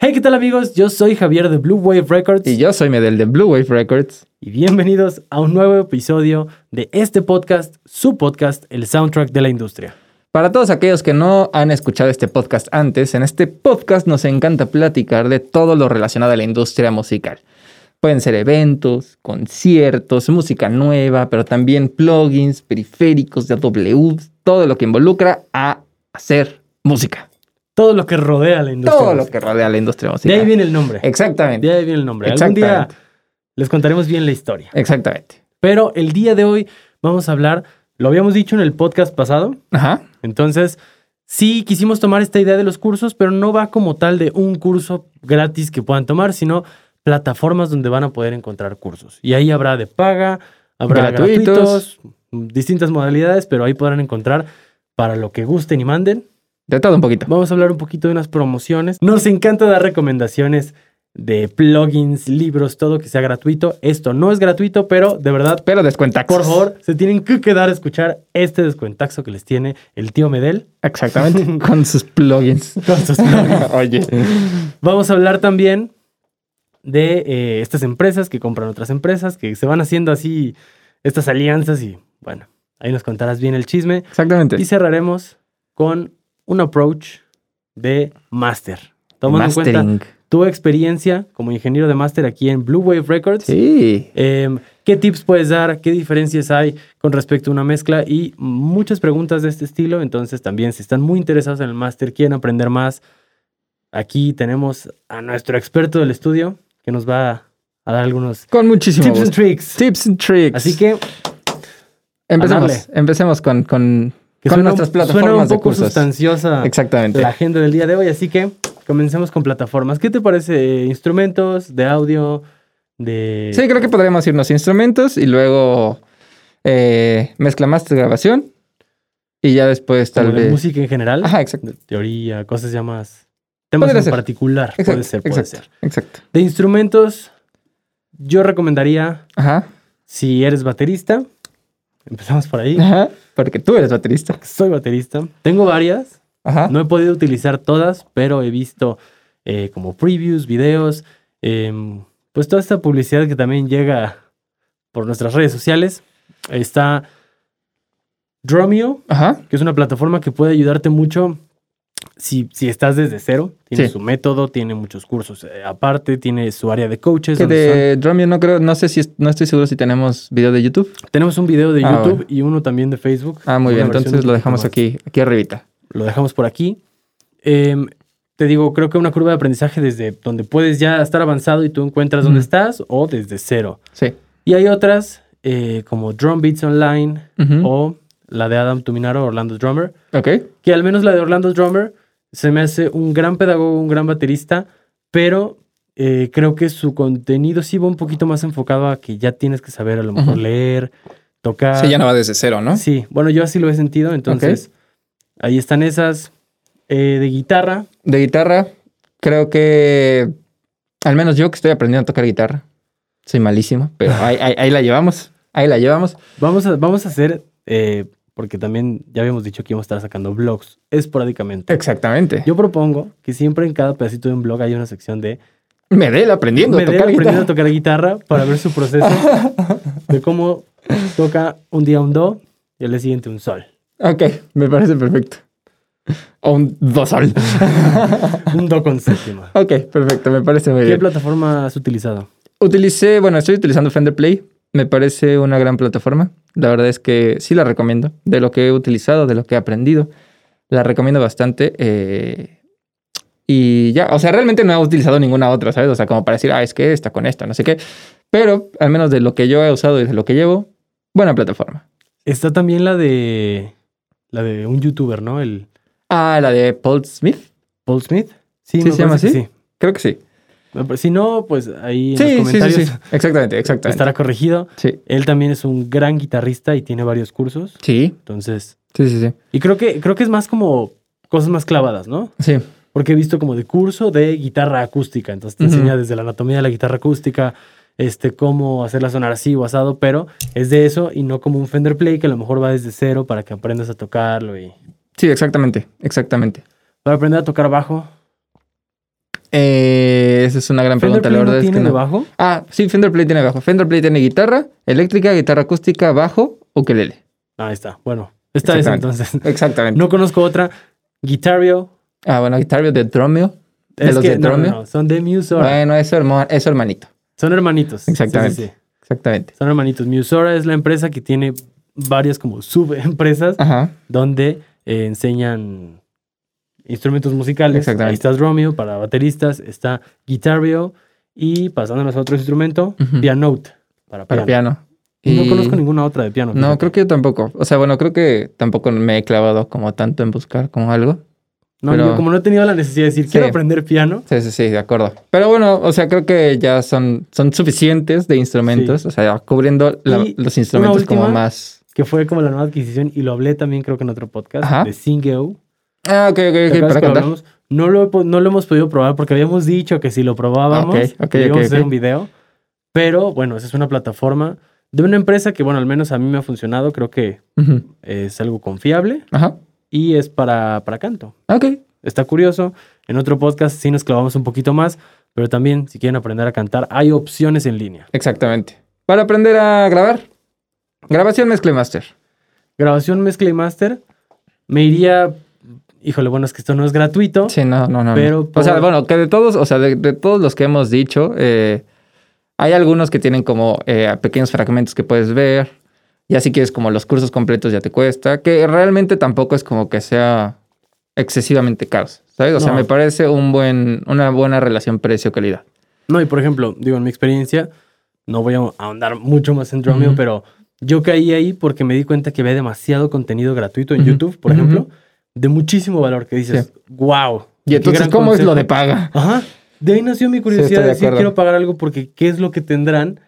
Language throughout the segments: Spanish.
Hey, ¿qué tal amigos? Yo soy Javier de Blue Wave Records Y yo soy Medel de Blue Wave Records. y bienvenidos a un nuevo episodio de este podcast, su podcast, el soundtrack de la industria. Para todos aquellos que no han escuchado este podcast antes, en este podcast nos encanta platicar de todo lo relacionado a la industria musical. Pueden ser eventos, conciertos, música nueva, pero también plugins, periféricos de AW, todo lo que involucra a hacer música. Todo lo que rodea la industria. Todo lo que rodea la industria De ahí viene el nombre. Exactamente. De ahí viene el nombre. Algún día les contaremos bien la historia. Exactamente. Pero el día de hoy vamos a hablar, lo habíamos dicho en el podcast pasado, Ajá. entonces sí quisimos tomar esta idea de los cursos, pero no va como tal de un curso gratis que puedan tomar, sino plataformas donde van a poder encontrar cursos. Y ahí habrá de paga, habrá gratuitos, Gratuitos. distintas modalidades, pero ahí podrán encontrar para lo que gusten y manden. De todo un poquito. Vamos a hablar un poquito de unas promociones. Nos encanta dar recomendaciones de plugins, libros, todo que sea gratuito. Esto no es gratuito, pero de verdad, Pero descuenta. por favor, se tienen que quedar a escuchar este descuentaxo que les tiene el tío Medel Exactamente. Con sus plugins. con sus plugins. Oye. Vamos a hablar también de eh, estas empresas que compran otras empresas, que se van haciendo así estas alianzas y bueno, ahí nos contarás bien el chisme. Exactamente. Y cerraremos con un approach de máster. Tomando en cuenta tu experiencia como ingeniero de máster aquí en Blue Wave Records. Sí. Em, ¿Qué tips puedes dar? ¿Qué diferencias hay con respecto a una mezcla? Y muchas preguntas de este estilo. Entonces también si están muy interesados en el máster, quieren aprender más, aquí tenemos a nuestro experto del estudio que nos va a dar algunos Con muchísimo tips and gusto. tricks. Tips and tricks. Así que empecemos. Empecemos con, con, que con suena, nuestras suena plataformas un de poco cursos. sustanciosa Exactamente. la agenda del día de hoy. Así que comencemos con plataformas. ¿Qué te parece? ¿Instrumentos de audio? De... Sí, creo que podríamos irnos a instrumentos y luego eh, mezcla master grabación. Y ya después tal de vez. música en general. Ajá, exacto. de teoría, cosas ya más. Temas Podría en ser. particular. Exacto, puede ser, puede exacto. ser. Exacto. De instrumentos, yo recomendaría, Ajá. si eres baterista, empezamos por ahí. Ajá. Porque tú eres baterista. Soy baterista. Tengo varias. Ajá. No he podido utilizar todas, pero he visto eh, como previews, videos, em, pues toda esta publicidad que también llega por nuestras redes sociales. Está Dromio, Ajá. que es una plataforma que puede ayudarte mucho si, si estás desde cero. Tiene Sí. su método, tiene muchos cursos eh, aparte, tiene su área de coaches. Que de Drumeo no creo, no sé si, no estoy seguro si tenemos video de YouTube. Tenemos un video de Ah, YouTube y uno también de Facebook. Ah, muy bien. Entonces lo dejamos aquí, aquí arribita. Lo dejamos por aquí. Em, te digo, creo que una curva de aprendizaje desde donde puedes ya estar avanzado y tú encuentras dónde Ujú. estás o desde cero. Sí. Y hay otras eh, como Drum Beats Online o la de Adam Tuminaro, Orlando Drummer, Ok. que al menos la de Orlando Drummer se me hace un gran pedagogo, un gran baterista, pero eh, creo que su contenido sí va un poquito más enfocado a que ya tienes que saber a lo mejor leer, tocar. Sí, ya no va desde cero, ¿no? Sí, bueno, yo así lo he sentido, entonces ahí están esas. Eh, de guitarra, De guitarra, creo que al menos yo que estoy aprendiendo a tocar guitarra, soy malísimo, pero ahí, ahí- ahí la llevamos, ahí la llevamos. vamos a, vamos a hacer, eh, porque también ya habíamos dicho que íbamos a estar sacando blogs esporádicamente. Exactamente. Yo propongo que siempre en cada pedacito de un blog haya una sección de Medel aprendiendo a Medel tocar aprendiendo a tocar guitarra para ver su proceso de cómo toca un día un do y al día siguiente un sol. Ok, me parece perfecto. O un do sol. Un do con séptima. ok, perfecto, me parece muy ¿Qué bien. plataforma has utilizado? Utilicé, bueno, estoy utilizando Fender Play. Me parece una gran plataforma. La verdad es que sí la recomiendo. De lo que he utilizado, de lo que he aprendido, la recomiendo bastante. eh, y ya, o sea, realmente no he utilizado ninguna otra, ¿sabes? O sea, como para decir, ah, es que esta con esta, no sé qué. Pero al menos de lo que yo he usado y de lo que llevo, buena plataforma. Está también la de la de un youtuber, ¿no? El Ah, la de Paul Smith. Paul Smith. ¿Sí me se llama así? Creo que sí. Sí. Si no, pues ahí en Sí, los sí, sí, comentarios sí. Exactamente, exactamente. estará corregido. Sí, Él también es un gran guitarrista y tiene varios cursos. sí, Entonces, sí, sí, sí. y creo que creo que es más como cosas más clavadas, ¿no? Sí, Porque he visto como de curso de guitarra acústica. Entonces te enseña desde la anatomía de la guitarra acústica, este, cómo hacerla sonar así o asado, pero es de eso y no como un Fender Play que a lo mejor va desde cero para que aprendas a tocarlo y sí, exactamente, exactamente. para aprender a tocar bajo. Eh, esa es una gran ¿Fender pregunta, Play la verdad no es que tiene no. de bajo? Ah, sí, Fender Play tiene bajo. Fender Play tiene guitarra eléctrica, guitarra acústica, bajo, ukelele. Ahí está. Bueno, esa Exactamente. entonces. Exactamente. No conozco otra. Guitario. Ah, bueno, guitarra de Dromio. De Es los que, de no, no, no, son de Musora. Bueno, es su, herma- es su hermanito. Son hermanitos. Sí, Exactamente. sí, sí. Exactamente. Son hermanitos. Musora es la empresa que tiene varias como subempresas Ajá. donde eh, enseñan instrumentos musicales. Exactamente. Ahí está Dromio para bateristas, está Guitario y pasándonos a otro instrumento, Ujú. Pianote para piano. Para piano. Y No conozco ninguna otra de piano. No, fíjate. creo que yo tampoco. O sea, bueno, creo que tampoco me he clavado como tanto en buscar como algo. No, pero- yo como no he tenido la necesidad de decir quiero Sí. aprender piano, Sí, sí, sí, de acuerdo. Pero bueno, o sea, creo que ya son, son suficientes de instrumentos. O sea, cubriendo la- los instrumentos como más. que fue como la nueva adquisición y lo hablé también creo que en otro podcast Ajá. de Singeo. Ah, ok, ok, ¿Te ok, para hablamos? No lo, no lo hemos podido probar porque habíamos dicho que si lo probábamos, íbamos a hacer un video. Pero bueno, esa es una plataforma de una empresa que, bueno, al menos a mí me ha funcionado. Creo que es algo confiable Ajá. y es para, para canto. Ok. Está curioso. En otro podcast sí nos clavamos un poquito más, pero también si quieren aprender a cantar, hay opciones en línea. Exactamente. Para aprender a grabar. Grabación Mezcle Master. Grabación, mezcla y master. Me iría. Híjole, bueno, es que esto no es gratuito. Sí, no, no, no. no. Pero O sea, bueno, que de todos, o sea, de, de todos los que hemos dicho, eh, hay algunos que tienen como eh, pequeños fragmentos que puedes ver. Ya si quieres como los cursos completos ya te cuesta. Que realmente tampoco es como que sea excesivamente caros. ¿Sabes? O sea, No. me parece un buen, una buena relación precio-calidad. No, y por ejemplo, digo, en mi experiencia, no voy a ahondar mucho más en Dromio, Ujú. pero yo caí ahí porque me di cuenta que había demasiado contenido gratuito en. YouTube, por ejemplo, de muchísimo valor que dices, wow. Y entonces, ¿cómo es lo de paga? Ajá. De ahí nació mi curiosidad de de decir, quiero pagar algo porque ¿qué es lo que tendrán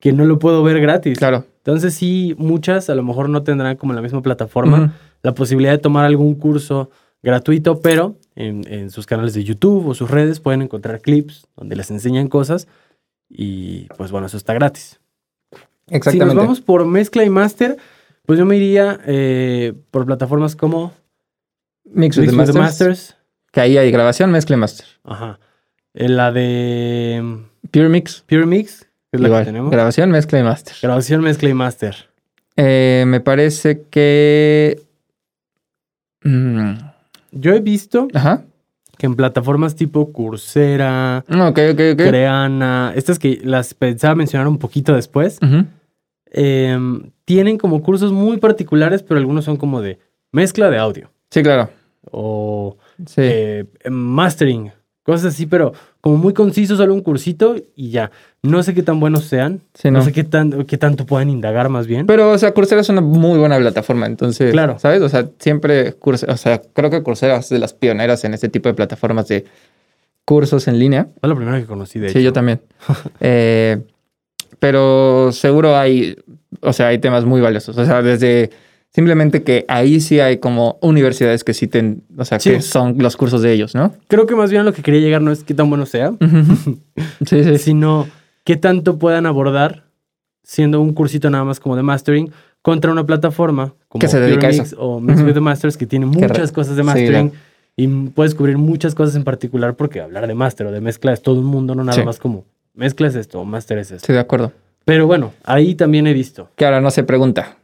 que no lo puedo ver gratis? Claro. Entonces sí, muchas a lo mejor no tendrán como en la misma plataforma la posibilidad de tomar algún curso gratuito, pero en, en sus canales de YouTube o sus redes pueden encontrar clips donde les enseñan cosas y pues bueno, eso está gratis. Si Exactamente. nos vamos por mezcla y master, pues yo me iría eh, por plataformas como Mix with Mix the with the Masters. Que ahí hay grabación, mezcle master. Ajá. Eh, la de mm, Pure Mix. Pure Mix, es la Igual. que tenemos. Grabación, mezcla y master. Grabación, mezcla y master. Eh, me parece que. Mm, Yo he visto Ajá. que en plataformas tipo Coursera, Ok, ok, ok. Creana, estas que las pensaba mencionar un poquito después, em, tienen como cursos muy particulares, pero algunos son como de mezcla de audio Sí, claro. o Sí. eh, mastering, cosas así, pero como muy conciso, solo un cursito y ya. No sé qué tan buenos sean, Sí, no. no. sé qué, tan, qué tanto puedan indagar más bien. Pero, o sea, Coursera es una muy buena plataforma, entonces, Claro. ¿sabes? O sea, siempre, Coursera, o sea, creo que Coursera es de las pioneras en este tipo de plataformas de cursos en línea. Fue la primera que conocí, de sí, hecho. yo también. Eh, pero seguro hay, o sea, hay temas muy valiosos. O sea, desde simplemente que ahí sí hay como universidades que citen, o sea, Sí. que son los cursos de ellos, ¿no? Creo que más bien lo que quería llegar no es qué tan bueno sea, sí, sí, sí. sino qué tanto puedan abordar siendo un cursito nada más como de mastering contra una plataforma como Que se dedica a Mix o Mix with the Masters que tiene muchas cosas de sí, mastering y puedes cubrir muchas cosas en particular porque hablar de master o de mezcla es todo un mundo, no nada Sí. más como mezcla es esto o master es esto. Estoy de acuerdo. Pero bueno, ahí también he visto. Que ahora no se pregunta.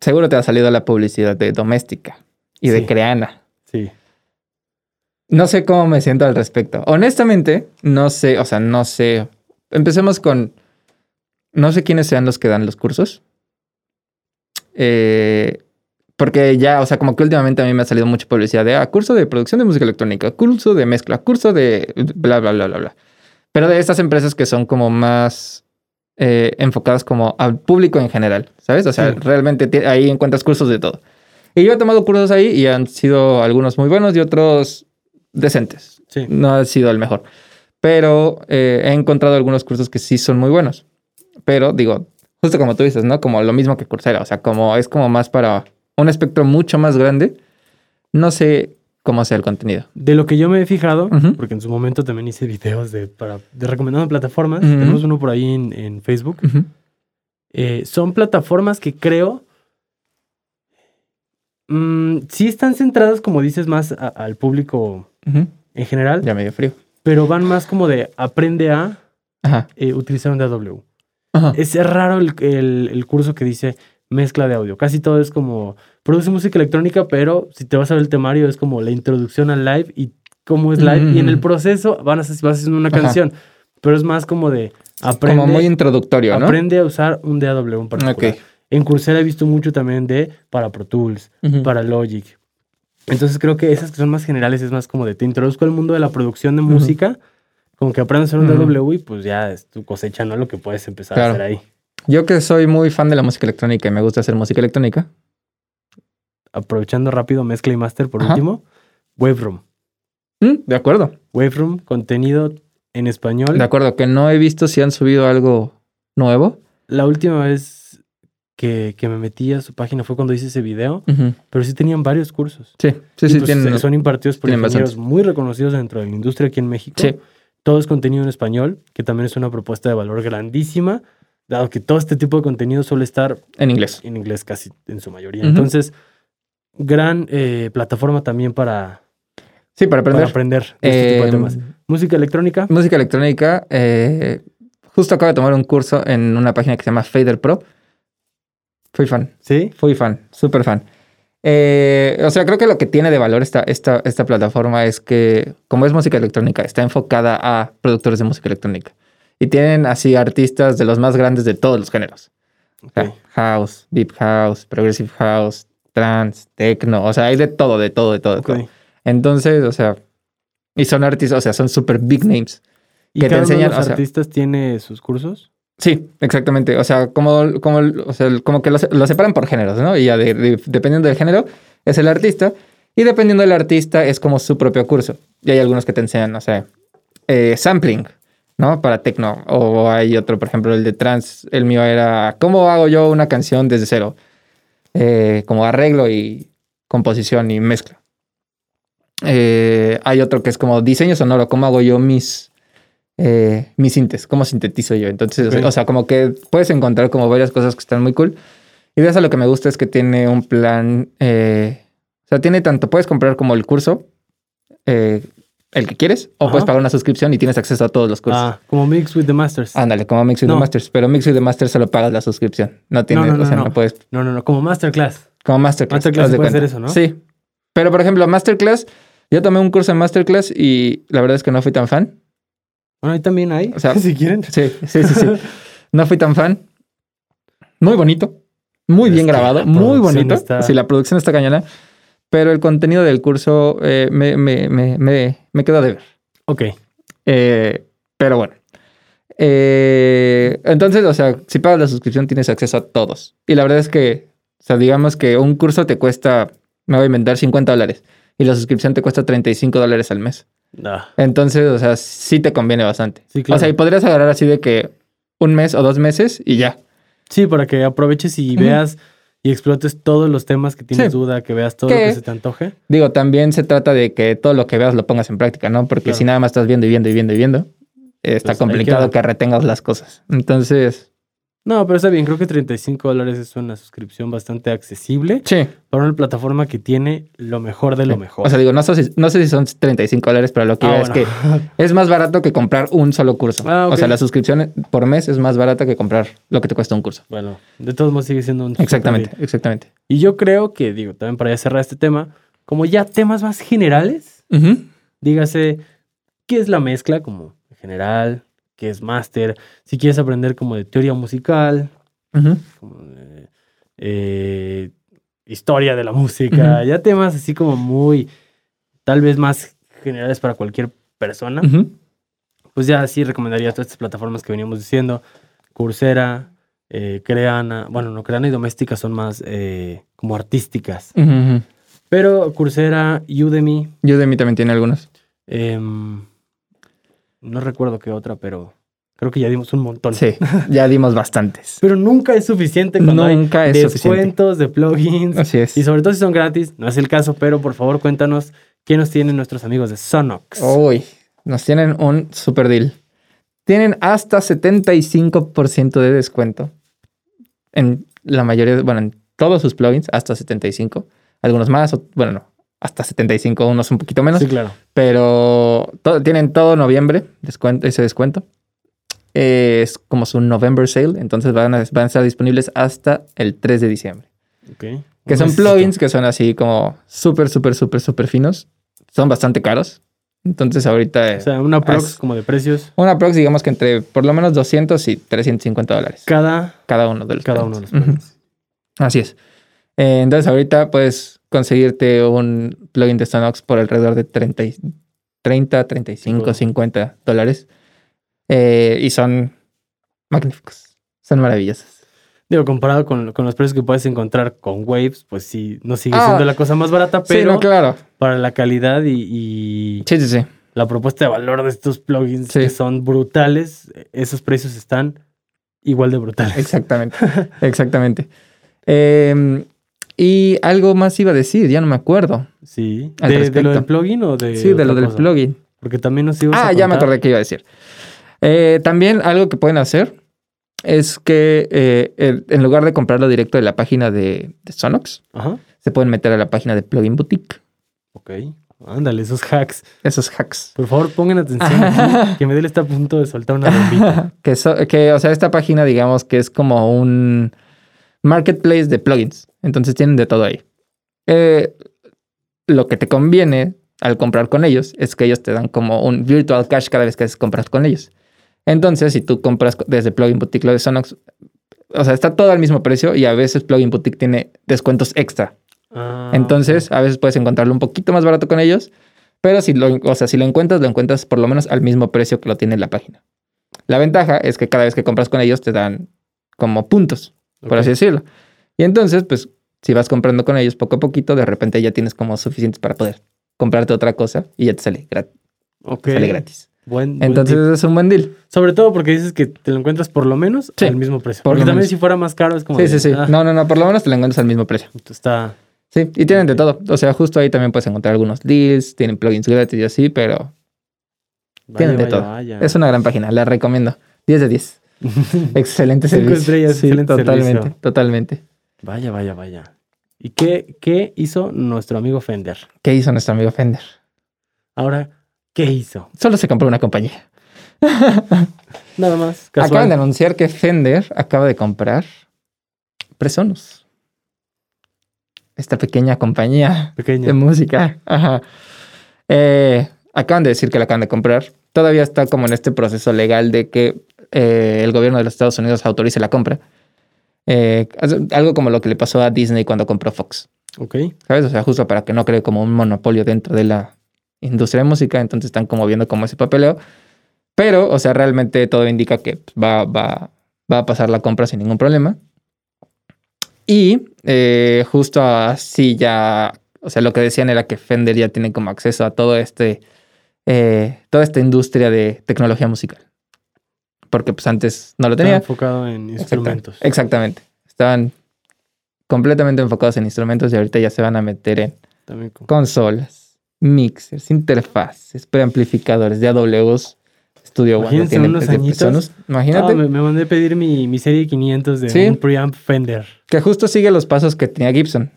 Seguro te ha salido la publicidad de Doméstica y de. Creana. Sí. No sé cómo me siento al respecto. Honestamente, no sé, o sea, no sé. Empecemos con. No sé quiénes sean los que dan los cursos. Eh, porque ya, o sea, como que últimamente a mí me ha salido mucha publicidad de ah, curso de producción de música electrónica, curso de mezcla, curso de bla, bla, bla, bla, bla. Pero de estas empresas que son como más eh, enfocadas como al público en general, ¿sabes? O sea, Sí. realmente ahí encuentras cursos de todo. Y yo he tomado cursos ahí y han sido algunos muy buenos y otros decentes. Sí. No ha sido el mejor. Pero eh, he encontrado algunos cursos que sí son muy buenos. Pero digo, justo como tú dices, ¿no? Como lo mismo que Coursera. O sea, como es como más para un espectro mucho más grande. No sé cómo sea el contenido. De lo que yo me he fijado, Ujú. porque en su momento también hice videos de, para, de recomendando plataformas, Ujú. tenemos uno por ahí en, en Facebook. Eh, son plataformas que creo mm, sí están centradas, como dices, más a- al público en general, Ya medio frío. pero van más como de aprende a Ajá. eh, utilizar un DAW. Ajá. Es raro el, el- el curso que dice mezcla de audio. Casi todo es como produce música electrónica, pero si te vas a ver el temario es como la introducción al live y cómo es live. Y en el Mm. proceso van a hacer, vas haciendo una Ajá. canción, pero es más como de aprende, Como muy introductorio, ¿no? aprende a usar un DAW en particular. En Coursera he visto mucho también de para Pro Tools, para Logic. Entonces creo que esas que son más generales es más como de te introduzco al mundo de la producción de música, como que aprendes a hacer un. DAW y pues ya es tu cosecha, ¿no? Lo que puedes empezar a hacer ahí. Yo que soy muy fan de la música electrónica y me gusta hacer música electrónica. Aprovechando rápido mezcla y master por Ajá. último, Waveroom. Mm, de acuerdo. Waveroom, contenido en español. De acuerdo, que no he visto si han subido algo nuevo. La última vez que, que me metí a su página fue cuando hice ese video, pero sí tenían varios cursos. Sí, sí, Y, sí. pues, tienen, son impartidos por ingenieros bastantes. muy reconocidos dentro de la industria aquí en México. Sí. Todo es contenido en español, que también es una propuesta de valor grandísima, dado que todo este tipo de contenido suele estar en inglés. en inglés casi en su mayoría. Entonces, gran eh, plataforma también para, Sí, para para aprender. aprender de este tipo de temas. Música electrónica. Música electrónica. eh, justo acabo de tomar un curso en una página que se llama Fader Pro. Fui fan, Sí. fui fan, súper fan. Eh, o sea, creo que lo que tiene de valor esta, esta, esta plataforma es que, como es música electrónica, está enfocada a productores de música electrónica. Y tienen así artistas de los más grandes de todos los géneros. Sea. House, Deep House, Progressive House, Trance, Techno. O sea, hay de todo, de todo, de todo. de Ok. todo. Entonces, o sea, y son artistas, o sea, son súper big names. ¿Y que te cada uno de enseñan, los o sea- artistas tiene sus cursos? Sí, exactamente. O sea, como, como, o sea, como que lo, se- lo separan por géneros, ¿no? Y ya de- de- dependiendo del género, es el artista. Y dependiendo del artista, es como su propio curso. Y hay algunos que te enseñan, no sé, eh, sampling, ¿no? Para techno. O hay otro, por ejemplo, el de trance. El mío era, ¿cómo hago yo una canción desde cero? Eh, como arreglo y composición y mezcla. Eh, hay otro que es como diseño sonoro, ¿cómo hago yo mis, eh, mis sintes? ¿Cómo sintetizo yo? Entonces, o sea- Ok. o sea, como que puedes encontrar como varias cosas que están muy cool. Y de eso lo que me gusta es que tiene un plan, eh, o sea, tiene tanto, puedes comprar como el curso, eh, el que quieres, o Ajá. puedes pagar una suscripción y tienes acceso a todos los cursos. Ah, como Mix with the Masters. Ándale, como Mix with No. the Masters, pero Mix with the Masters solo pagas la suscripción. No tiene, no, no, o sea, no, puedes, No, no, no, como Masterclass. como Masterclass. Masterclass puede hacer eso, ¿no? Sí. Pero por ejemplo, Masterclass, yo tomé un curso en Masterclass y la verdad es que no fui tan fan. Bueno, ahí también hay, O sea, si quieren. Sí, sí, sí, sí. No fui tan fan. Muy bonito. Muy bien grabado. Muy bonito. está- Sí, la producción está cañona. Pero el contenido del curso eh, me, me, me, me, me quedó de ver. Ok. Eh, pero bueno. Eh, entonces, o sea, si pagas la suscripción tienes acceso a todos. Y la verdad es que, o sea, digamos que un curso te cuesta, me voy a inventar 50 dólares. Y la suscripción te cuesta 35 dólares al mes. Entonces, o sea, sí te conviene bastante. Sí, claro. O sea, y podrías agarrar así de que un mes o dos meses y ya. Sí, para que aproveches y veas y explotes todos los temas que tienes Sí. duda, que veas todo lo que se te antoje. Digo, también se trata de que todo lo que veas lo pongas en práctica, ¿no? Porque Claro. si nada más estás viendo y viendo y viendo y viendo, está Pues complicado que retengas las cosas. Entonces, No, pero está bien. Creo que 35 dólares es una suscripción bastante accesible sí. para una plataforma que tiene lo mejor de lo mejor. O sea, digo, no sé, si, no sé si son 35 dólares, pero lo que Ah, es bueno. que es más barato que comprar un solo curso. Ah, O sea, la suscripción por mes es más barata que comprar lo que te cuesta un curso. bueno, de todos modos sigue siendo un Exactamente, exactamente. Y yo creo que, digo, también para ya cerrar este tema, como ya temas más generales, dígase, ¿qué es la mezcla como en general? ¿Qué es máster? Si quieres aprender como de teoría musical, Ujú. como de, eh, historia de la música, ya temas así como muy, tal vez más generales para cualquier persona, pues ya sí recomendaría todas estas plataformas que veníamos diciendo, Coursera, eh, Creana, bueno, no, Creana y Doméstica son más eh, como artísticas, pero Coursera, Udemy, Udemy también tiene algunos. No recuerdo qué otra, pero creo que ya dimos un montón. Sí, ya dimos bastantes. Pero nunca es suficiente cuando hay Nunca es suficiente. descuentos de plugins. Así es. Y sobre todo si son gratis, no es el caso, pero por favor cuéntanos qué nos tienen nuestros amigos de Sonox. Uy, nos tienen un super deal. Tienen hasta 75% de descuento en la mayoría, bueno, en todos sus plugins, hasta 75. Algunos más, o- bueno, no. Hasta 75, unos un poquito menos. Sí, claro. Pero to- tienen todo noviembre descuento, ese descuento. Eh, es como su November Sale, entonces van a, van a estar disponibles hasta el 3 de diciembre. Ok. Que son Necesito. plugins que son así como súper, súper, súper, súper finos. Son bastante caros. Entonces ahorita O sea, una prox como de precios una prox digamos que entre por lo menos 200 y 350 dólares. cada, Cada uno de los cada uno de plugins. los plugins. Así es. Eh, entonces ahorita puedes conseguirte un plugin de Sonox por alrededor de 30, y- 30 35, Wow. 50 dólares. Eh, y son magníficos. Son maravillosos. Digo, comparado con, con los precios que puedes encontrar con Waves, pues sí, no sigue Ah. siendo la cosa más barata, sí, pero no, claro. para la calidad y, y Sí, sí, sí. la propuesta de valor de estos plugins que son brutales, esos precios están igual de brutales. Exactamente. Exactamente. Eh, y algo más iba a decir, ya no me acuerdo. Sí. ¿De, lo del plugin o de sí, de lo del plugin. Porque también nos ibas a Ah, ya me acordé que iba a decir. Eh, también algo que pueden hacer es que eh, el- en lugar de comprarlo directo de la página de, de Sonox, Ajá. se pueden meter a la página de Plugin Boutique. Ok. Ándale, esos hacks. Esos hacks. Por favor, pongan atención aquí, que Medel está a punto de soltar una bombita. que, so- que, o sea, esta página, digamos que es como un marketplace de plugins. Entonces tienen de todo ahí. Eh, lo que te conviene al comprar con ellos es que ellos te dan como un virtual cash cada vez que compras con ellos. Entonces, si tú compras desde Plugin Boutique lo de Sonox, o sea, está todo al mismo precio y a veces Plugin Boutique tiene descuentos extra. Ah, Entonces, a veces puedes encontrarlo un poquito más barato con ellos, pero si lo, o sea, si lo encuentras, lo encuentras por lo menos al mismo precio que lo tiene la página. La ventaja es que cada vez que compras con ellos te dan como puntos, por así decirlo. Y entonces, pues, si vas comprando con ellos poco a poquito, de repente ya tienes como suficientes para poder comprarte otra cosa y ya te sale, grat- Ok. te sale gratis. Buen, Entonces, es un buen deal. Sobre todo porque dices que te lo encuentras por lo menos Sí, al mismo precio. por Porque también menos. si fuera más caro es como. Sí, de, sí, sí. ah, No, no, no, por lo menos te lo encuentras al mismo precio. Está. Sí, y tienen de todo. O sea, justo ahí también puedes encontrar algunos deals, tienen plugins gratis y así, pero Vaya, Tienen de vaya, todo. vaya. es una gran página, la recomiendo. 10 de 10. Excelente Cinco servicio. estrellas, Sí, excelente totalmente, servicio. totalmente. Vaya, vaya, vaya. ¿Y qué, qué hizo nuestro amigo Fender? ¿Qué hizo nuestro amigo Fender? Ahora, ¿qué hizo? Solo se compró una compañía. Nada más. Acaban de anunciar que Fender acaba de comprar Presonus. Esta pequeña compañía Pequeño. de música. Ajá. Eh, acaban de decir que la acaban de comprar. Todavía está como en este proceso legal de que eh, el gobierno de los Estados Unidos autorice la compra. Eh, algo como lo que le pasó a Disney cuando compró Fox. Ok. ¿Sabes? O sea, justo para que no cree como un monopolio dentro de la industria de música. Entonces están como viendo como ese papeleo. Pero, o sea, realmente todo indica que va, va, va a pasar la compra sin ningún problema. Y eh, justo así ya, o sea, lo que decían era que Fender ya tiene como acceso a todo este, eh, toda esta industria de tecnología musical. Porque pues antes no lo tenía. enfocado en instrumentos. Exactamente. Estaban completamente enfocados en instrumentos y ahorita ya se van a meter en También con- consolas, mixers, interfaces, preamplificadores de AWS. Studio One Imagínense tienen unos añitos. Imagínate Ah, me, me mandé a pedir mi, mi serie 500 de Sí. un preamp Fender. que justo sigue los pasos que tenía Gibson.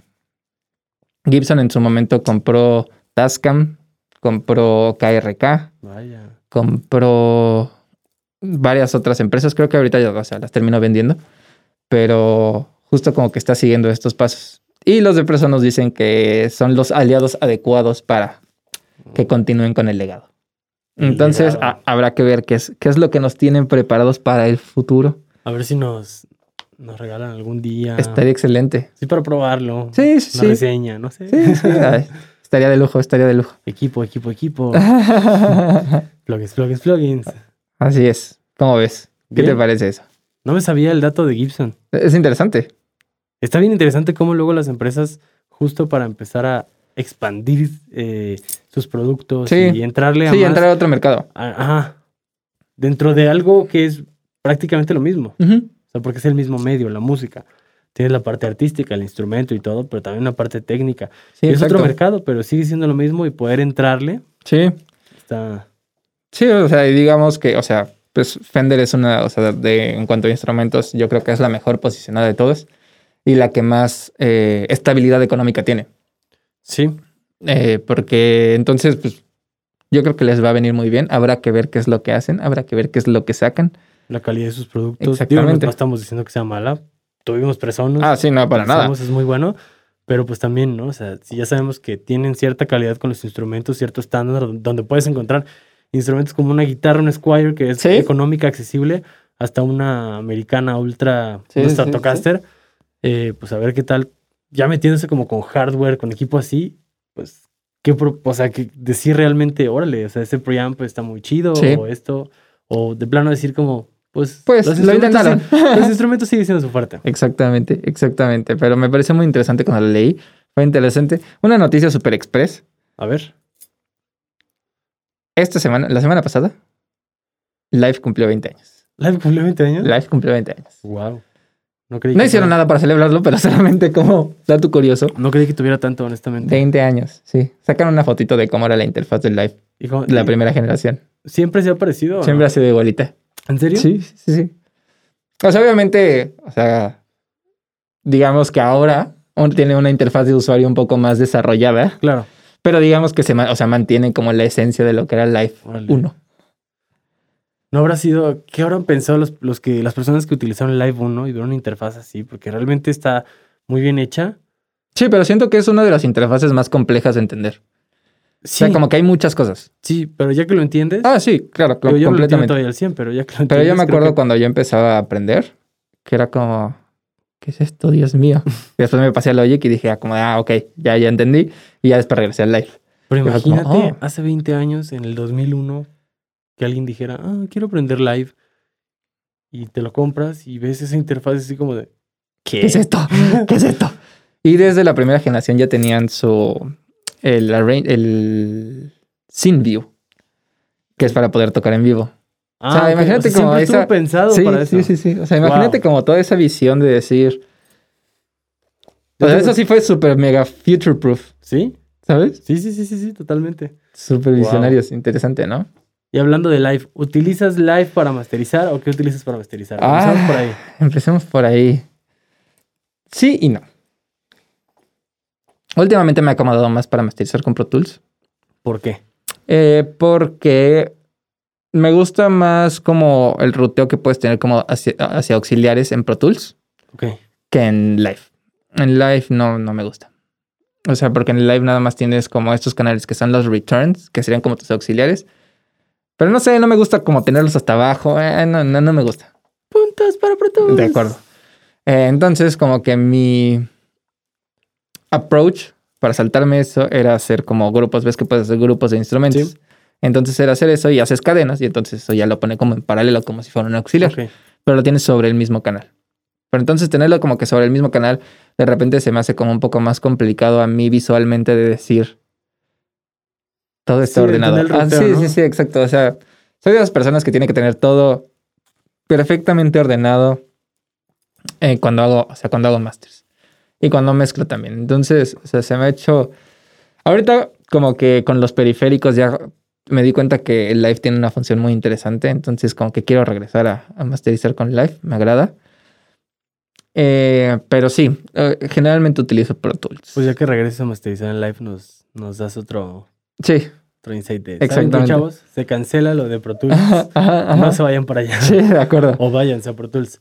Gibson en su momento compró Tascam, compró KRK, Vaya. compró varias otras empresas. Creo que ahorita ya o sea, las terminó vendiendo, pero justo como que está siguiendo estos pasos. Y los de Preso nos dicen que son los aliados adecuados para que continúen con el legado. El Entonces legado. a- habrá que ver qué es, qué es lo que nos tienen preparados para el futuro. A ver si nos, nos regalan algún día. Estaría excelente. Sí, para probarlo. Sí, sí, Una sí. reseña, no sé. Sí, sí, estaría de lujo, estaría de lujo. equipo, equipo, equipo. plugins, plugins, plugins. Así es. ¿Cómo ves? ¿Qué Bien. te parece eso? No me sabía el dato de Gibson. Es interesante. Está bien interesante cómo luego las empresas, justo para empezar a expandir eh, sus productos Sí. y entrarle a Sí, más- entrar a otro mercado. ajá, dentro de algo que es prácticamente lo mismo. O sea, porque es el mismo medio, la música. Tienes la parte artística, el instrumento y todo, pero también una parte técnica. Sí, es otro mercado, pero sigue siendo lo mismo y poder entrarle Sí. está... Sí, o sea, y digamos que, o sea, pues Fender es una, o sea, de, en cuanto a instrumentos, yo creo que es la mejor posicionada de todos y la que más eh, estabilidad económica tiene. Sí, Eh, porque entonces, pues, yo creo que les va a venir muy bien. Habrá que ver qué es lo que hacen, habrá que ver qué es lo que sacan. La calidad de sus productos. Digo, no, Exactamente. no estamos diciendo que sea mala. Tuvimos personas. Ah, sí, no, para nada. Es muy bueno. Pero pues también, ¿no? O sea, si ya sabemos que tienen cierta calidad con los instrumentos, cierto estándar, donde puedes encontrar instrumentos como una guitarra, un Squire, que es Sí. económica, accesible, hasta una americana ultra, Sí, sí, Stratocaster. Eh, pues a ver qué tal. Ya metiéndose como con hardware, con equipo así, pues, qué pro- o sea, que decir realmente, órale, o sea, ese preamp está muy chido, o esto, o de plano decir como, pues, Pues los lo intentaron. los instrumentos siguen siendo su fuerte. Exactamente, exactamente. Pero me pareció muy interesante cuando lo leí. Fue interesante. Una noticia super express. A ver. Esta semana, la semana pasada, Live cumplió 20 años. ¿Live cumplió 20 años? Live cumplió 20 años. Wow. No creí No que hicieron nada para celebrarlo, pero solamente como dato curioso. No creí que tuviera tanto, honestamente. 20 años, sí. Sacaron una fotito de cómo era la interfaz del Live, Hijo, la ¿y primera generación. ¿Siempre se ha parecido? Siempre no? ha sido igualita. ¿En serio? Sí, sí, sí. O sea, obviamente, o sea, digamos que ahora tiene una interfaz de usuario un poco más desarrollada, Claro. Pero digamos que se o sea, mantiene como la esencia de lo que era Live Órale. 1. ¿No habrá sido... ¿Qué habrán pensado los, los que, las personas que utilizaron Live 1 y vieron una interfaz así? Porque realmente está muy bien hecha. Sí, pero siento que es una de las interfaces más complejas de entender. Sí, O sea, como que hay muchas cosas. sí, pero ya que lo entiendes... Ah, sí, claro, yo no lo entiendo completamente. todavía al 100, pero ya que lo Pero entiendes... yo me acuerdo que- cuando yo empezaba a aprender, que era como, ¿qué es esto? Dios mío. y después me pasé al Logic y dije, ah, como, ah, ok, ya, ya entendí. Y ya después regresé al live. Pero como, imagínate, oh. hace 20 años, en el 2001, que alguien dijera, ah, quiero aprender Live. Y te lo compras y ves esa interfaz así como de... ¿Qué? ¿Qué es esto? ¿Qué es esto? Y desde la primera generación ya tenían su, el, el Scene View, que es para poder tocar en vivo. Ah, O sea, imagínate como siempre esa- estuvo pensado Sí, para eso. sí, sí, sí. O sea, imagínate Wow. como toda esa visión de decir... O sea, eso sí fue súper mega future proof, ¿Sí? ¿sabes? Sí, sí, sí, sí, sí, totalmente. Súper Wow. visionarios, interesante, ¿no? Y hablando de live, ¿utilizas live para masterizar o qué utilizas para masterizar? Ah. Empezamos por ahí. Empecemos por ahí. Sí y no. Últimamente me ha acomodado más para masterizar con Pro Tools. ¿Por qué? eh, porque me gusta más como el ruteo que puedes tener como hacia, hacia auxiliares en Pro Tools Ok. que en Live. En Live no, no me gusta. O sea, porque en Live nada más tienes como estos canales que son los returns, que serían como tus auxiliares. Pero no sé, no me gusta como tenerlos hasta abajo. eh, no, no, no me gusta. Puntos para Pro Tools. De acuerdo. Eh, entonces, como que mi approach para saltarme eso era hacer como grupos. Ves que puedes hacer grupos de instrumentos. Sí. Entonces era hacer eso y haces cadenas y entonces eso ya lo pone como en paralelo, como si fuera un auxiliar, pero lo tienes sobre el mismo canal. Pero entonces tenerlo como que sobre el mismo canal, de repente se me hace como un poco más complicado a mí visualmente de decir todo está Sí, ordenado. Ah, sí, ¿no? sí, sí, exacto. O sea, soy de las personas que tiene que tener todo perfectamente ordenado eh, cuando hago, o sea, cuando hago masters. Y cuando mezclo también. Entonces, o sea, se me ha hecho. Ahorita, como que con los periféricos ya me di cuenta que el live tiene una función muy interesante. Entonces, como que quiero regresar a, a masterizar con live. Me agrada. Eh, pero sí, eh, generalmente utilizo Pro Tools. Pues ya que regreses a masterizar en live, nos, nos das otro, sí. otro insight de. ¿Saben qué, Exactamente. chavos? Se cancela lo de Pro Tools. Ajá, ajá, ajá. No se vayan para allá. Sí, de acuerdo. O váyanse a Pro Tools.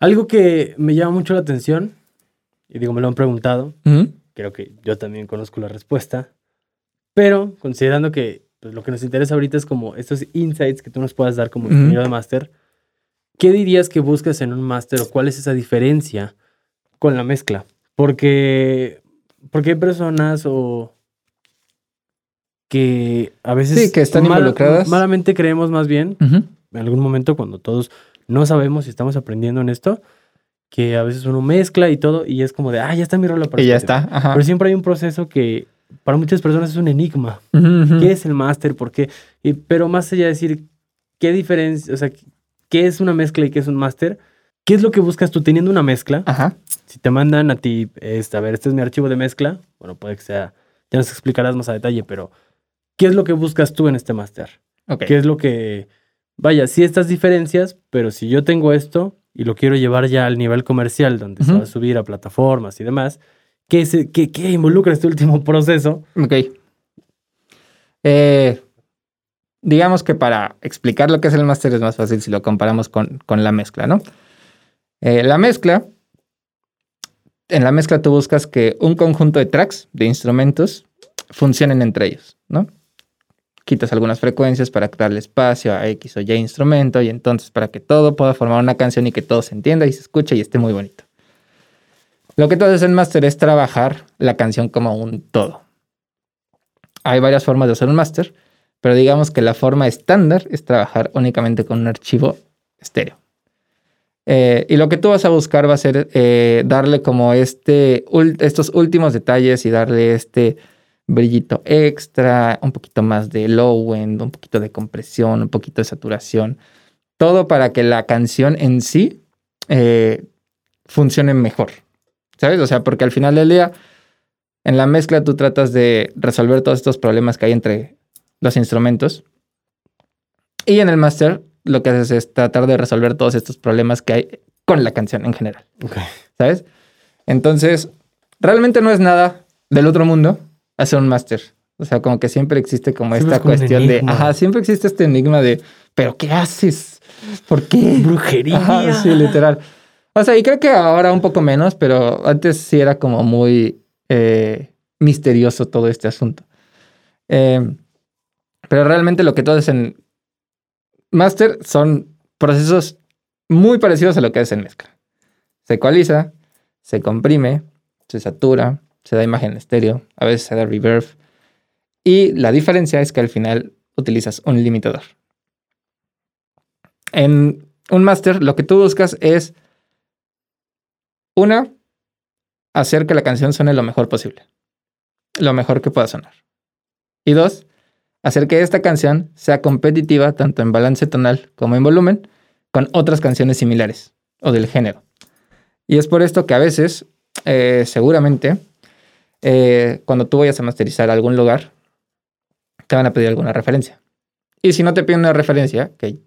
Algo que me llama mucho la atención, y digo, me lo han preguntado, Ujú. creo que yo también conozco la respuesta, pero considerando que pues, lo que nos interesa ahorita es como estos insights que tú nos puedas dar como ingeniero de máster, ¿qué dirías que buscas en un máster o cuál es esa diferencia con la mezcla? Porque, porque hay personas o que a veces Sí, que están involucradas. malamente creemos más bien Ujú. en algún momento cuando todos no sabemos y estamos aprendiendo en esto, que a veces uno mezcla y todo y es como de, ah, ya está mi rola Y ya perfecta". está. Ajá. Pero siempre hay un proceso que para muchas personas es un enigma. Ujú. ¿Qué es el máster? ¿Por qué? Y- pero más allá de decir qué diferencia, o sea, qué es una mezcla y qué es un máster, ¿qué es lo que buscas tú teniendo una mezcla? Ajá. Si te mandan a ti, este, a ver, este es mi archivo de mezcla, bueno, puede que sea, ya nos explicarás más a detalle, pero ¿qué es lo que buscas tú en este máster? Ok. ¿Qué es lo que, vaya, sí estas diferencias, pero si yo tengo esto y lo quiero llevar ya al nivel comercial, donde se Ujú. va a subir a plataformas y demás, ¿qué, se- qué- qué involucra este último proceso? Ok. Eh, digamos que para explicar lo que es el máster es más fácil si lo comparamos con, con la mezcla, ¿no? Eh, la mezcla, en la mezcla tú buscas que un conjunto de tracks, de instrumentos, funcionen entre ellos, ¿no? Quitas algunas frecuencias para darle espacio a X o Y instrumento y entonces para que todo pueda formar una canción y que todo se entienda y se escuche y esté muy bonito. Lo que tú haces en máster es trabajar la canción como un todo. Hay varias formas de hacer un máster, pero digamos que la forma estándar es trabajar únicamente con un archivo estéreo. Eh, y lo que tú vas a buscar va a ser eh, darle como este, estos últimos detalles y darle este brillito extra, un poquito más de low end, un poquito de compresión, un poquito de saturación. Todo para que la canción en sí eh, funcione mejor. ¿Sabes? O sea, porque al final del día, en la mezcla tú tratas de resolver todos estos problemas que hay entre los instrumentos. Y en el master lo que haces es tratar de resolver todos estos problemas que hay con la canción en general. ¿Sabes? Entonces, realmente no es nada del otro mundo hacer un máster. O sea, como que siempre existe como Siempre esta es como un cuestión de, ajá, siempre existe este enigma de, pero ¿qué haces? ¿Por qué? Brujería. Ajá, sí, literal. O sea, y creo que ahora un poco menos, pero antes sí era como muy eh, misterioso todo este asunto. Eh, pero realmente lo que todo es en Master son procesos muy parecidos a lo que es en mezcla. Se ecualiza, se comprime, se satura, se da imagen estéreo, a veces se da reverb. Y la diferencia es que al final utilizas un limitador. En un master lo que tú buscas es una, hacer que la canción suene lo mejor posible. Lo mejor que pueda sonar. Y dos, hacer que esta canción sea competitiva tanto en balance tonal como en volumen con otras canciones similares o del género. Y es por esto que a veces, eh, seguramente, eh, cuando tú vayas a masterizar a algún lugar, te van a pedir alguna referencia. Y si no te piden una referencia, que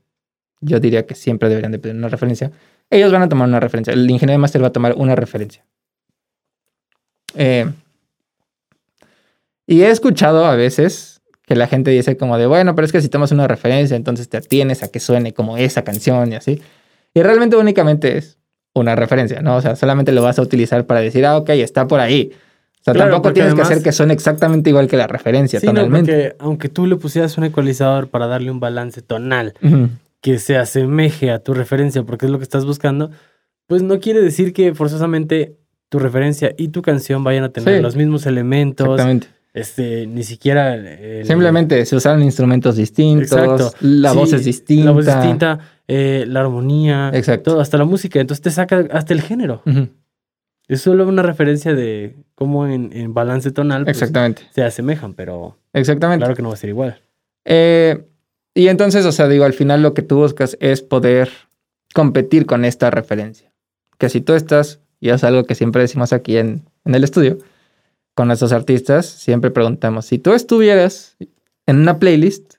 yo diría que siempre deberían de pedir una referencia, ellos van a tomar una referencia. El ingeniero de máster va a tomar una referencia. Eh, y he escuchado a veces que la gente dice como de, bueno, pero es que si tomas una referencia, entonces te atienes a que suene como esa canción y así. Y realmente únicamente es una referencia, ¿no? O sea, solamente lo vas a utilizar para decir, ah, ok, está por ahí. O sea, Claro, tampoco tienes además- que hacer que suene exactamente igual que la referencia Sí, no, tonalmente. porque aunque tú le pusieras un ecualizador para darle un balance tonal Ujú. Que se asemeje a tu referencia porque es lo que estás buscando, pues no quiere decir que forzosamente tu referencia y tu canción vayan a tener Sí. los mismos elementos, Exactamente. este, ni siquiera... el- Simplemente se usaron instrumentos distintos, Exacto. la Sí, voz es distinta. La voz es distinta, eh, la armonía, Exacto. todo, hasta la música. Entonces te saca hasta el género. Ujú. Es solo una referencia de cómo en, en balance tonal pues, Exactamente. se asemejan, pero Exactamente. claro que no va a ser igual. Eh, y entonces, o sea, digo, al final lo que tú buscas es poder competir con esta referencia. Que si tú estás, y es algo que siempre decimos aquí en, en el estudio, con nuestros artistas, siempre preguntamos, si tú estuvieras en una playlist,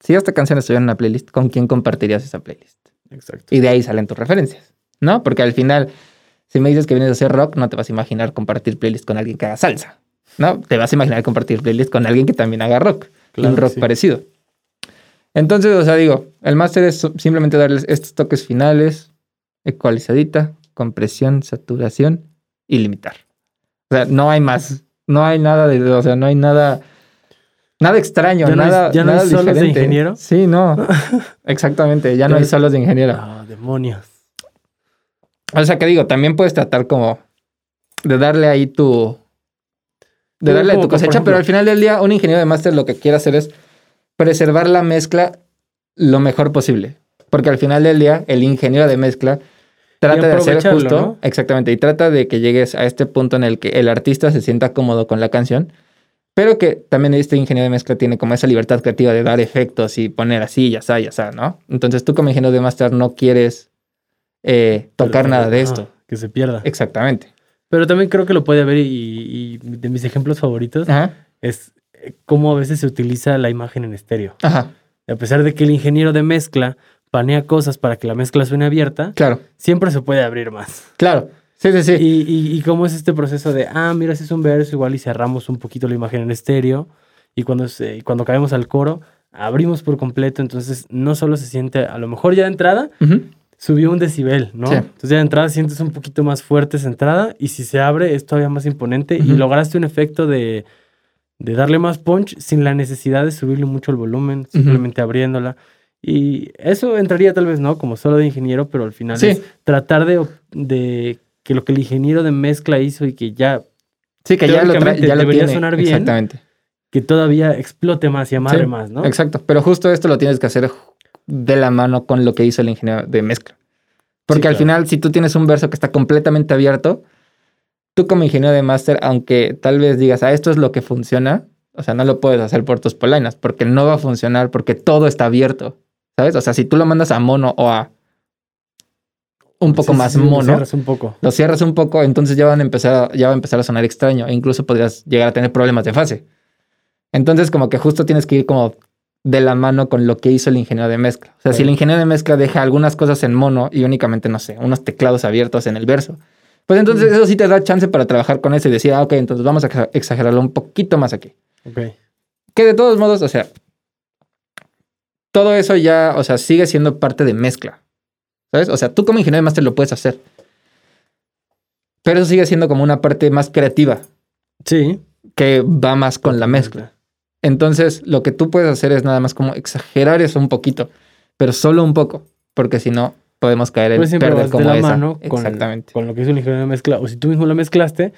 si esta canción estuviera en una playlist, ¿con quién compartirías esa playlist? Exacto. Y de ahí salen tus referencias, ¿no? Porque al final, si me dices que vienes a hacer rock, no te vas a imaginar compartir playlist con alguien que haga salsa, ¿no? Te vas a imaginar compartir playlist con alguien que también haga rock, Claro un rock sí. parecido. Entonces, o sea, digo, el máster es simplemente darles estos toques finales, ecualizadita, compresión, saturación y limitar. O sea, no hay más, no hay nada de, o sea, no hay nada, nada extraño, ¿Ya no hay- nada, ya no hay solos de ingeniero? Sí, no, exactamente, ya no hay solos de ingeniero. Ah, demonios. O sea, que digo, también puedes tratar como de darle ahí tu. De darle a tu cosecha, pero al final del día, un ingeniero de máster lo que quiere hacer es preservar la mezcla lo mejor posible. Porque al final del día, el ingeniero de mezcla trata de hacer justo. ¿no? Exactamente. Y trata de que llegues a este punto en el que el artista se sienta cómodo con la canción. Pero que también este ingeniero de mezcla tiene como esa libertad creativa de dar efectos y poner así, ya está, ya está, ¿no? Entonces tú como ingeniero de máster no quieres eh, tocar nada de esto. Que se pierda. Exactamente. Pero también creo que lo puede haber y, y de mis ejemplos favoritos Ajá. es cómo a veces se utiliza la imagen en estéreo. Ajá. Y a pesar de que el ingeniero de mezcla panea cosas para que la mezcla suene abierta, Claro. siempre se puede abrir más. Claro. Sí, sí, sí. Y, y, y cómo es este proceso de, ah, mira, si es un verso, igual y cerramos un poquito la imagen en estéreo. Y cuando, se, cuando caemos al coro, abrimos por completo. Entonces, no solo se siente, a lo mejor ya de entrada, subió un decibel, ¿no? Sí. Entonces, ya de entrada sientes un poquito más fuerte esa entrada. Y si se abre, es todavía más imponente. Y Ujú. lograste un efecto de, de darle más punch sin la necesidad de subirle mucho el volumen, simplemente abriéndola. Y eso entraría tal vez, ¿no? Como solo de ingeniero, pero al final Sí. es tratar de, de que lo que el ingeniero de mezcla hizo y que ya, Sí, que ya lo, ya lo debería tiene. sonar bien. Exactamente. que todavía explote más y amarre Sí, más, ¿no? Exacto. Pero justo esto lo tienes que hacer de la mano con lo que hizo el ingeniero de mezcla. Porque Sí, al claro. final, si tú tienes un verso que está completamente abierto, tú como ingeniero de máster, aunque tal vez digas, ah, esto es lo que funciona, o sea, no lo puedes hacer por tus polainas, porque no va a funcionar, porque todo está abierto, ¿sabes? O sea, si tú lo mandas a mono o a un poco Sí, más sí, lo mono, cierras un poco. lo cierras un poco, entonces ya van a empezar, ya va a empezar a sonar extraño e incluso podrías llegar a tener problemas de fase. Entonces, como que justo tienes que ir como de la mano con lo que hizo el ingeniero de mezcla. O sea, si el ingeniero de mezcla deja algunas cosas en mono y únicamente, no sé, unos teclados abiertos en el verso, pues entonces eso sí te da chance para trabajar con eso y decir, ah, ok, entonces vamos a exa- exagerarlo un poquito más aquí. Ok. Que de todos modos, o sea, todo eso ya, o sea, sigue siendo parte de mezcla. ¿Sabes? O sea, tú como ingeniero de máster lo puedes hacer. Pero eso sigue siendo como una parte más creativa Sí. que va más con la mezcla. Entonces, lo que tú puedes hacer es nada más como exagerar eso un poquito, pero solo un poco, porque si no, podemos caer en Pues perder como la esa. mano con, Exactamente. con lo que hizo el ingeniero de mezcla. O si tú mismo la mezclaste,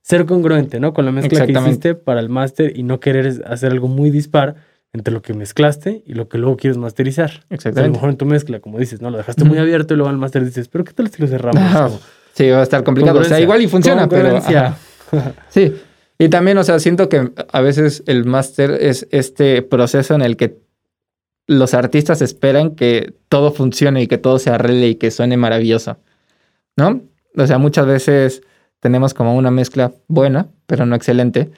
ser congruente, ¿no? Con la mezcla que Exactamente. hiciste para el máster y no querer hacer algo muy dispar entre lo que mezclaste y lo que luego quieres masterizar. O sea, a lo Exactamente. mejor en tu mezcla, como dices, ¿no? Lo dejaste muy abierto y luego al máster dices, pero ¿qué tal si lo cerramos? Como, Sí, va a estar complicado. O sea, igual y funciona, pero. Ajá. Sí. Y también, o sea, siento que a veces el máster es este proceso en el que los artistas esperan que todo funcione y que todo se arregle y que suene maravilloso. ¿No? O sea, muchas veces tenemos como una mezcla buena, pero no excelente.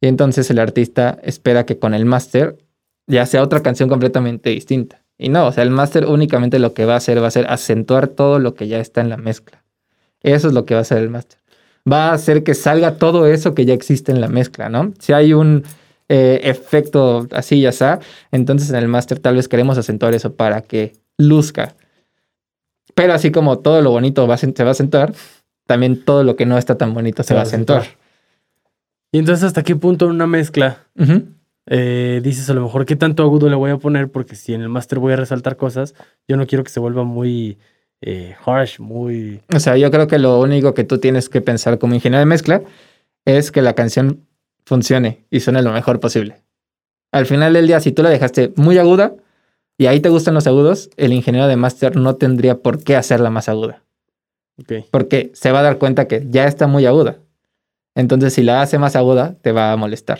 Y entonces el artista espera que con el máster ya sea otra canción completamente distinta. Y no, o sea, el máster únicamente lo que va a hacer va a ser acentuar todo lo que ya está en la mezcla. Eso es lo que va a hacer el máster. Va a hacer que salga todo eso que ya existe en la mezcla, ¿no? Si hay un eh, efecto así ya está, entonces en el máster tal vez queremos acentuar eso para que luzca. Pero así como todo lo bonito va se va a acentuar, también todo lo que no está tan bonito se, va a acentuar. Y entonces, ¿hasta qué punto en una mezcla eh, dices a lo mejor qué tanto agudo le voy a poner? Porque si en el máster voy a resaltar cosas, yo no quiero que se vuelva muy eh, harsh, muy... O sea, yo creo que lo único que tú tienes que pensar como ingeniero de mezcla es que la canción funcione y suene lo mejor posible. Al final del día, si tú la dejaste muy aguda y ahí te gustan los agudos, el ingeniero de máster no tendría por qué hacerla más aguda, Ok, porque se va a dar cuenta que ya está muy aguda. Entonces, si la hace más aguda, te va a molestar,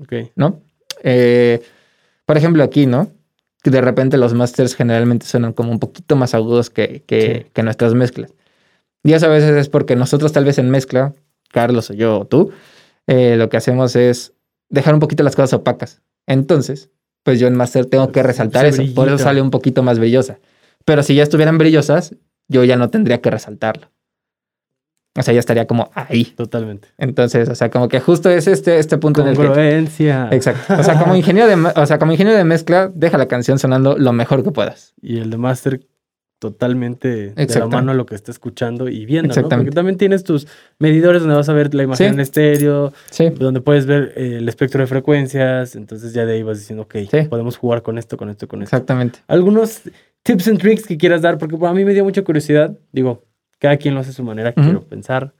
ok. ¿no? Eh, por ejemplo, aquí, ¿no? Que de repente los masters generalmente suenan como un poquito más agudos que, que, Sí. que nuestras mezclas. Y eso a veces es porque nosotros tal vez en mezcla, Carlos o yo o tú, eh, lo que hacemos es dejar un poquito las cosas opacas. Entonces, pues yo en master tengo que resaltar eso. Por eso sale un poquito más brillosa. Pero si ya estuvieran brillosas, yo ya no tendría que resaltarlo. O sea, ya estaría como ahí. Totalmente. Entonces, o sea, como que justo es este, este punto en el que. Exacto. O sea, como ingeniero de, o sea, como ingeniero de mezcla, deja la canción sonando lo mejor que puedas. Y el de máster totalmente de la mano a lo que está escuchando y viendo, ¿no? Exactamente. Porque también tienes tus medidores donde vas a ver la imagen Sí. en estéreo, Sí. donde puedes ver eh, el espectro de frecuencias, entonces ya de ahí vas diciendo, ok, Sí. podemos jugar con esto, con esto, con esto. Exactamente. Algunos tips and tricks que quieras dar, porque a mí me dio mucha curiosidad, digo, cada quien lo hace a su manera, Ujú. quiero pensar.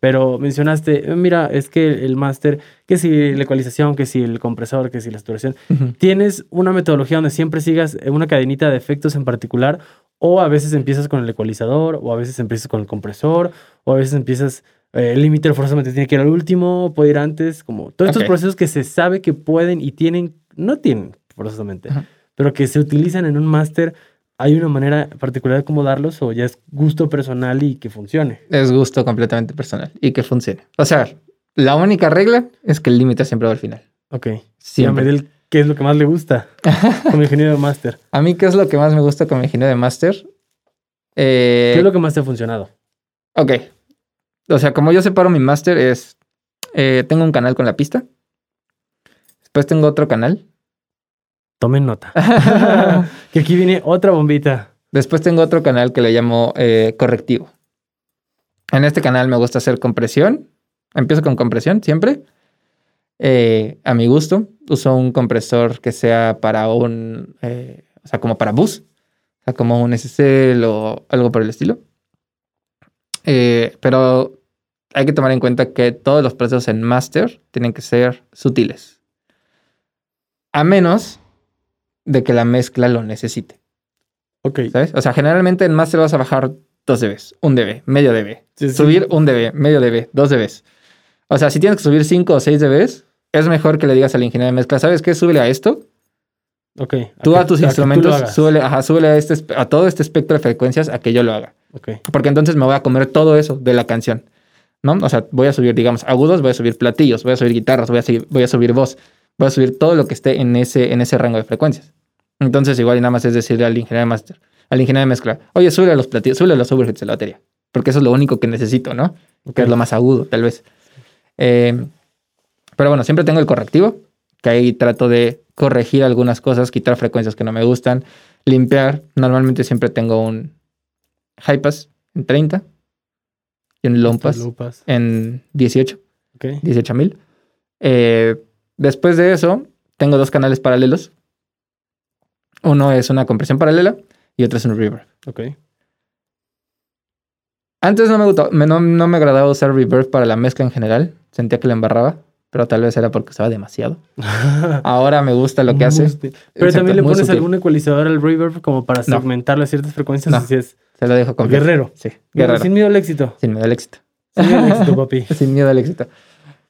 Pero mencionaste, eh, mira, es que el máster, que si la ecualización, que si el compresor, que si la saturación, Ujú. ¿Tienes una metodología donde siempre sigas eh, una cadenita de efectos en particular? O a veces empiezas con el ecualizador, o a veces empiezas con el compresor, o a veces empiezas. eh, el límite forzosamente tiene que ir al último, puede ir antes, como todos estos procesos que se sabe que pueden y tienen, no tienen forzosamente, pero que se utilizan en un máster. ¿Hay una manera particular de cómo darlos o ya es gusto personal y que funcione? Es gusto completamente personal y que funcione. O sea, la única regla es que el límite siempre va al final. Ok. Siempre. Qué es lo que más le gusta como ingeniero de máster. A mí, ¿qué es lo que más me gusta como ingeniero de máster? Eh, ¿Qué es lo que más te ha funcionado? Ok, o sea, como yo separo mi máster es, eh, tengo un canal con la pista, después tengo otro canal, Tomen nota. que aquí viene otra bombita. después tengo otro canal que le llamo eh, correctivo. En este canal me gusta hacer compresión, empiezo con compresión siempre, eh, a mi gusto, uso un compresor que sea para un, eh, o sea, como para bus, o sea, como un SSL o algo por el estilo. Eh, pero hay que tomar en cuenta que todos los procesos en master tienen que ser sutiles. A menos de que la mezcla lo necesite, Ok. ¿sabes? O sea, generalmente en master vas a bajar 2 dB, 1 dB, medio dB. Sí, sí. Subir 1 dB, medio dB, 2 dBs. O sea, si tienes que subir 5 o 6 dBs, es mejor que le digas al ingeniero de mezcla, ¿sabes qué? Súbele a esto. Ok. Tú a tus que instrumentos, súbele, ajá, súbele a, este, a todo este espectro de frecuencias a que yo lo haga. Ok. Porque entonces me voy a comer todo eso de la canción. ¿No? O sea, voy a subir, digamos, agudos, voy a subir platillos, voy a subir guitarras, voy a, subir, voy a subir voz, voy a subir todo lo que esté en ese, en ese rango de frecuencias. Entonces, igual y nada más es decirle al ingeniero de master, al ingeniero de mezcla, oye, súbele a los platillos, súbele a los overheads de la batería. Porque eso es lo único que necesito, ¿no? ok. que es lo más agudo, tal vez. Eh, pero bueno, siempre tengo el correctivo, que ahí trato de corregir algunas cosas, quitar frecuencias que no me gustan, limpiar. Normalmente siempre tengo un high pass en 30 y un low pass en 18, Ok. 18.000. Eh, después de eso, tengo dos canales paralelos. Uno es una compresión paralela y otro es un reverb. Ok. Antes no me, gustó- me- no, no me agradaba usar reverb para la mezcla en general. Sentía que la embarraba, pero tal vez era porque usaba demasiado. Ahora me gusta lo que hace. Pero Exacto, también le pones sutil. algún ecualizador al reverb como para No. segmentarle a ciertas frecuencias. No. Así es. Se lo dejo completo. Guerrero. Sí, guerrero. Sin miedo al éxito. Sin miedo al éxito. Sin miedo al éxito, papi. Sin miedo al éxito.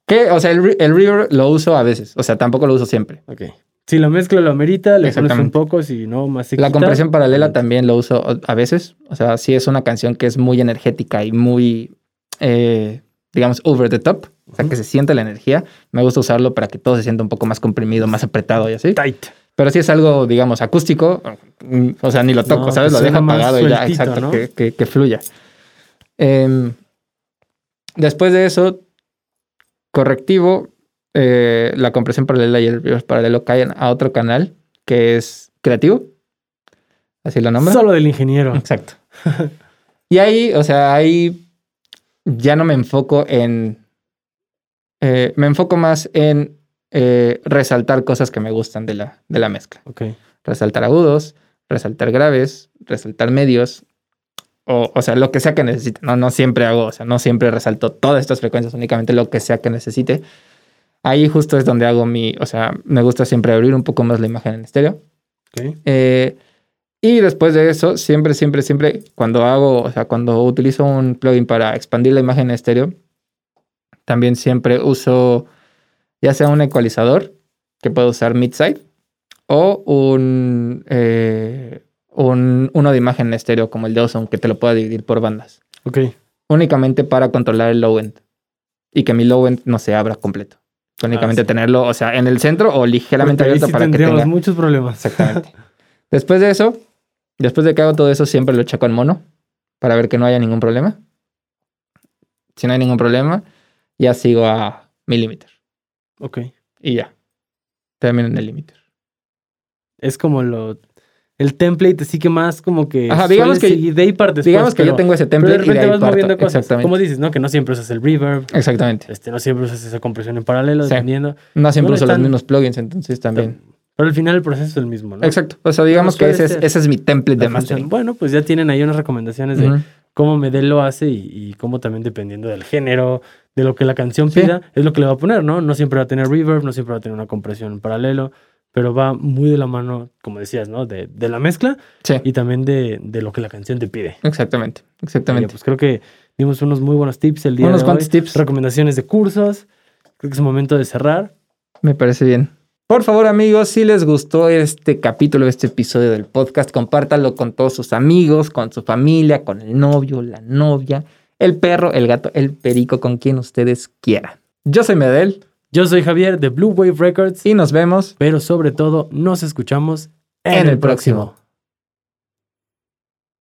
Que, o sea, el, re- el reverb lo uso a veces. O sea, tampoco lo uso siempre. Ok. Si la mezcla lo amerita, le pones un poco, si no, más se La quita. compresión paralela también lo uso a veces. O sea, sí es una canción que es muy energética y muy, eh, digamos, over the top. O sea, que se siente la energía. Me gusta usarlo para que todo se sienta un poco más comprimido, más apretado y así. Tight. Pero si es algo, digamos, acústico, o sea, ni lo toco, No, ¿sabes? Lo dejo apagado y ya, exacto, ¿no? que, que- que fluya. Em, después de eso, correctivo, eh, la compresión paralela y el reverb paralelo caen a otro canal que es creativo. Así lo nombra. Solo del ingeniero. Exacto. y ahí, o sea, ahí ya no me enfoco en. Eh, me enfoco más en eh, resaltar cosas que me gustan de la, de la mezcla. Ok. Resaltar agudos, resaltar graves, resaltar medios. O, o sea, lo que sea que necesite. No, no siempre hago, o sea, no siempre resalto todas estas frecuencias, únicamente lo que sea que necesite. Ahí justo es donde hago mi, o sea, me gusta siempre abrir un poco más la imagen en estéreo. Ok. Eh, y después de eso, siempre, siempre, siempre, cuando hago, o sea, cuando utilizo un plugin para expandir la imagen en estéreo, también siempre uso ya sea un ecualizador que puedo usar mid-side o un, eh, un, uno de imagen en estéreo como el de Ozone que te lo pueda dividir por bandas. Ok. Únicamente para controlar el low end y que mi low end no se abra completo. Únicamente sí. tenerlo, o sea, en el centro o ligeramente abierto sí para que tenga. muchos problemas. Exactamente. Después de eso, después de que hago todo eso, siempre lo checo en mono para ver que no haya ningún problema. Si no hay ningún problema, ya sigo a mi límite. Ok. Y ya. Termino en el límite. Es como lo. El template, así que más como que. Ajá, digamos que- de ahí partes. Digamos que yo tengo ese Pero de template y de repente ahí vas parto. moviendo cosas. Exactamente. Como dices, ¿no? Que no siempre usas el reverb. Exactamente. Este, no siempre usas esa compresión en paralelo, Sí. dependiendo. No siempre uso los mismos plugins, entonces también. Pero al final el proceso es el mismo, ¿no? Exacto. O sea, digamos que ese es, ese es mi template La de función. mastering. Bueno, pues ya tienen ahí unas recomendaciones de Ujú. cómo Medel lo hace y, y cómo también dependiendo del género, de lo que la canción Sí. pida, es lo que le va a poner, ¿no? No siempre va a tener reverb, no siempre va a tener una compresión en paralelo, pero va muy de la mano, como decías, ¿no? De, de la mezcla Sí, y también de, de lo que la canción te pide. exactamente. Oye, Exactamente. pues creo que dimos unos muy buenos tips el día Unos de cuantos hoy. tips. Recomendaciones de cursos. Creo que es momento de cerrar. Me parece bien. Por favor, amigos, si les gustó este capítulo, este episodio del podcast, compártanlo con todos sus amigos, con su familia, con el novio, la novia, el perro, el gato, el perico, con quien ustedes quieran. Yo soy Medel Yo soy Javier de Blue Wave Records, y nos vemos pero sobre todo nos escuchamos en, En el próximo.